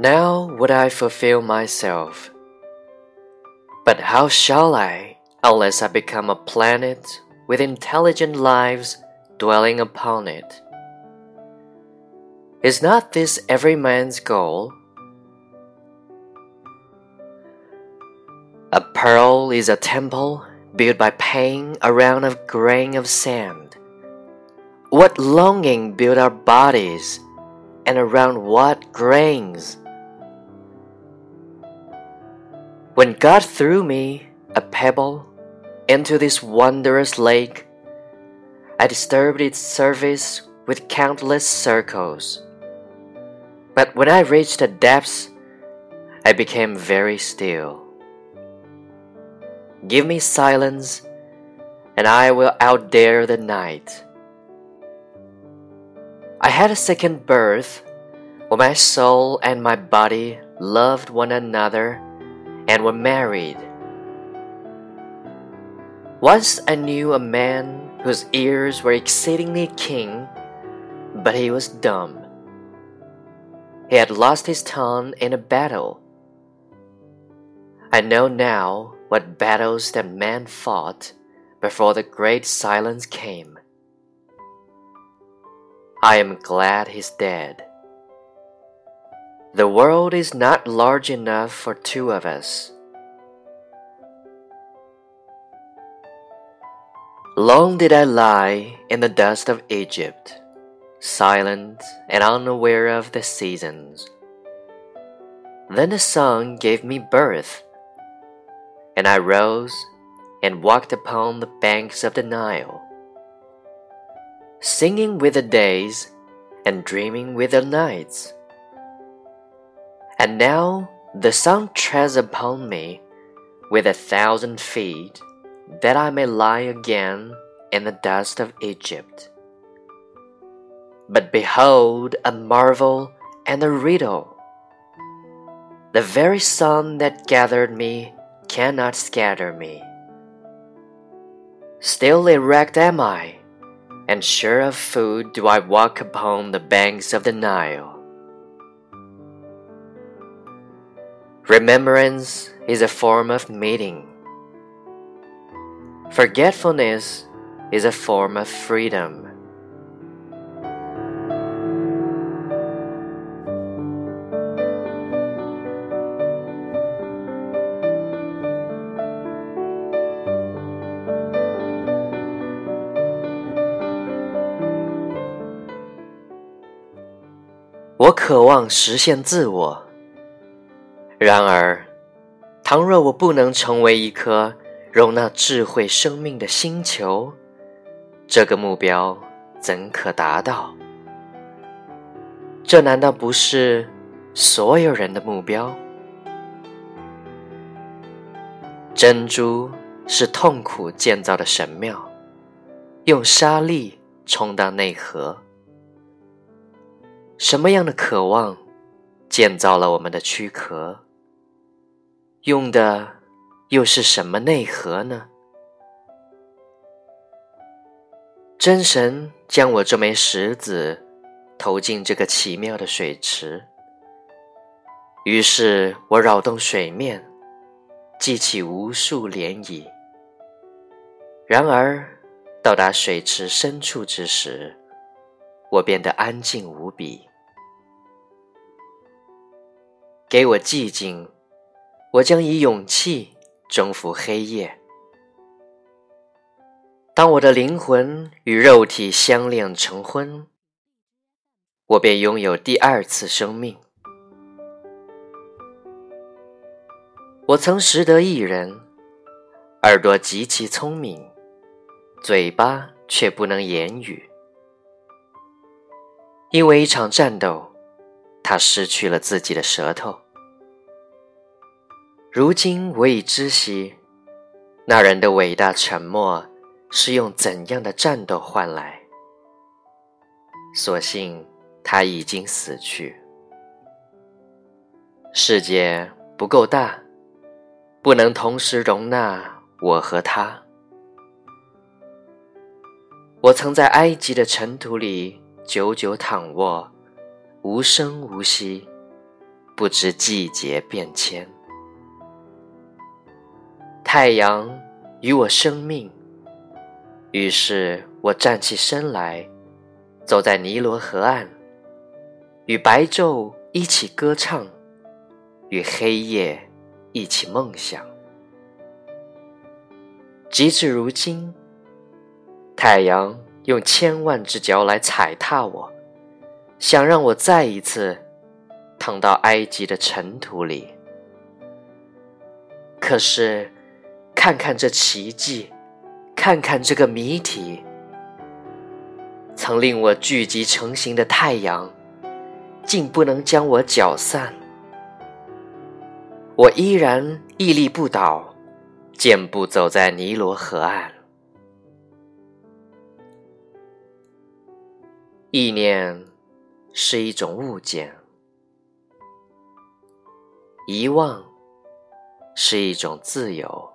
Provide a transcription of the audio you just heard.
Now would I fulfill myself. But how shall I, unless I become a planet with intelligent lives dwelling upon it? Is not this every man's goal? A pearl is a temple built by paying around a grain of sand. What longing built our bodies, and around what grains? When God threw me, a pebble, into this wondrous lake, I disturbed its surface with countless circles. But when I reached the depths, I became very still. Give me silence, and I will outdare the night. I had a second birth when my soul and my body loved one another and were married. Once I knew a man whose ears were exceedingly keen, but he was dumb. He had lost his tongue in a battle. I know now what battles that man fought before the great silence came. I am glad he's dead. The world is not large enough for two of us. Long did I lie in the dust of Egypt, silent and unaware of the seasons. Then the sun gave me birth, and I rose and walked upon the banks of the Nile, singing with the days and dreaming with the nights. And now the sun treads upon me with a thousand feet, that I may lie again in the dust of Egypt. But behold a marvel and a riddle. The very sun that gathered me cannot scatter me. Still erect am I, and sure of food do I walk upon the banks of the Nile. Remembrance is a form of meeting. Forgetfulness is a form of freedom. 我渴望实现自我。 然而，倘若我不能成为一颗容纳智慧生命的星球，这个目标怎可达到？这难道不是所有人的目标？珍珠是痛苦建造的神庙，用沙粒充当内核。什么样的渴望建造了我们的躯壳？用的又是什么内核呢？真神将我这枚石子投进这个奇妙的水池，于是我扰动水面，激起无数涟漪。然而，到达水池深处之时，我变得安静无比。给我寂静。我将以勇气征服黑夜。当我的灵魂与肉体相恋成婚，我便拥有第二次生命。我曾识得一人，耳朵极其聪明，嘴巴却不能言语。因为一场战斗，他失去了自己的舌头。如今我已知悉，那人的伟大沉默是用怎样的战斗换来。所幸他已经死去。世界不够大，不能同时容纳我和他。我曾在埃及的尘土里久久躺卧，无声无息，不知季节变迁。太阳与我生命，于是我站起身来，走在尼罗河岸，与白昼一起歌唱，与黑夜一起梦想。直至如今，太阳用千万只脚来踩踏我，想让我再一次躺到埃及的尘土里。可是，看看这奇迹，看看这个谜题，曾令我聚集成型的太阳，竟不能将我搅散。我依然屹立不倒。健步走在尼罗河岸，意念是一种物件，遗忘是一种自由。